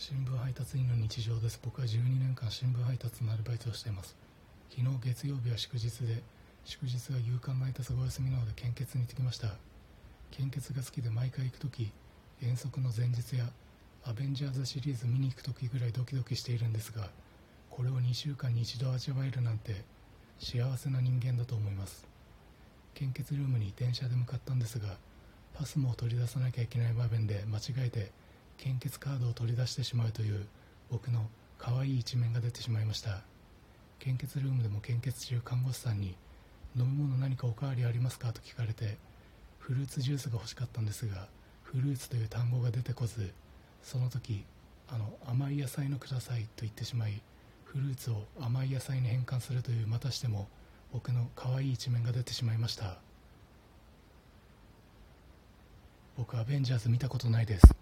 新聞配達員の日常です。僕は12年間新聞配達のアルバイトをしています。昨日月曜日は祝日で祝日は夕刊配達がお休みなので献血に行ってきました。献血が好きで毎回行く時遠足の前日やアベンジャーズシリーズ見に行く時ぐらいドキドキしているんですがこれを2週間に一度味わえるなんて幸せな人間だと思います。献血ルームに電車で向かったんですがパスモを取り出さなきゃいけない場面で間違えて献血カードを取り出してしまうという僕の可愛い一面が出てしまいました。献血ルームでも献血中看護師さんに飲み物何かおかわりありますかと聞かれてフルーツジュースが欲しかったんですがフルーツという単語が出てこずその時あの甘い野菜のくださいと言ってしまいフルーツを甘い野菜に変換するというまたしても僕の可愛い一面が出てしまいました。僕アベンジャーズ見たことないです。